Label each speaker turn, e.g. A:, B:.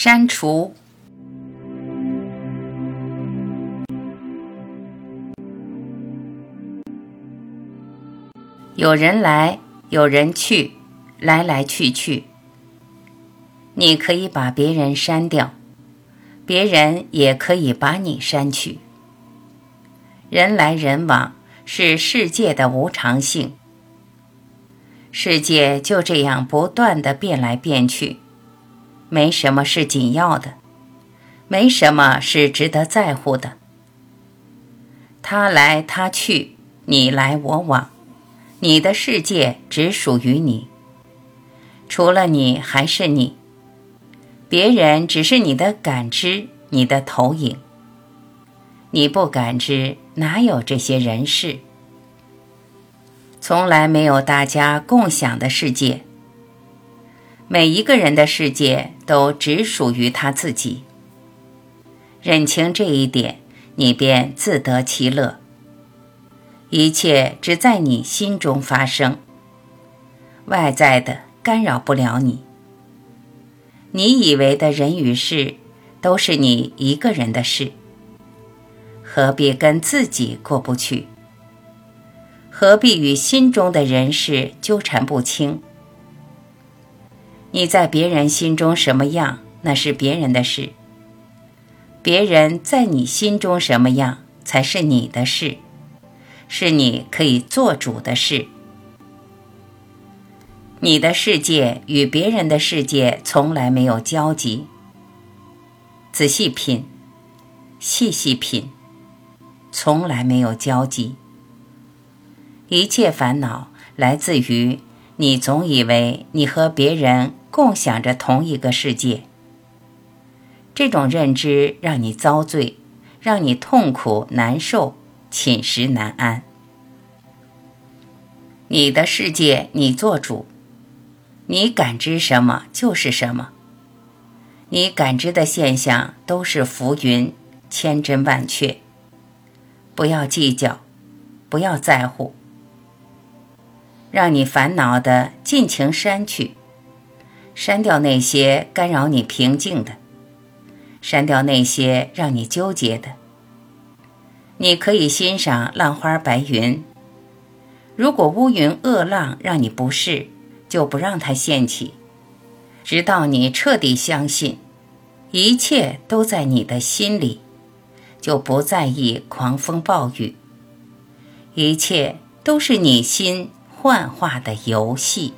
A: 删除。有人来，有人去，来来去去。你可以把别人删掉，别人也可以把你删去。人来人往是世界的无常性，世界就这样不断的变来变去。没什么是紧要的，没什么是值得在乎的。他来他去，你来我往，你的世界只属于你。除了你还是你，别人只是你的感知，你的投影。你不感知，哪有这些人事？从来没有大家共享的世界。每一个人的世界都只属于他自己。认清这一点，你便自得其乐。一切只在你心中发生，外在的干扰不了你。你以为的人与事，都是你一个人的事。何必跟自己过不去？何必与心中的人事纠缠不清？你在别人心中什么样，那是别人的事；别人在你心中什么样，才是你的事，是你可以做主的事。你的世界与别人的世界从来没有交集。仔细品，细细品，从来没有交集。一切烦恼来自于你总以为你和别人。共享着同一个世界，这种认知让你遭罪，让你痛苦难受，寝食难安。你的世界你做主，你感知什么就是什么。你感知的现象都是浮云，千真万确。不要计较，不要在乎，让你烦恼的尽情删去。删掉那些干扰你平静的，删掉那些让你纠结的。你可以欣赏浪花白云。如果乌云恶浪让你不适，就不让它掀起，直到你彻底相信，一切都在你的心里，就不在意狂风暴雨。一切都是你心幻化的游戏。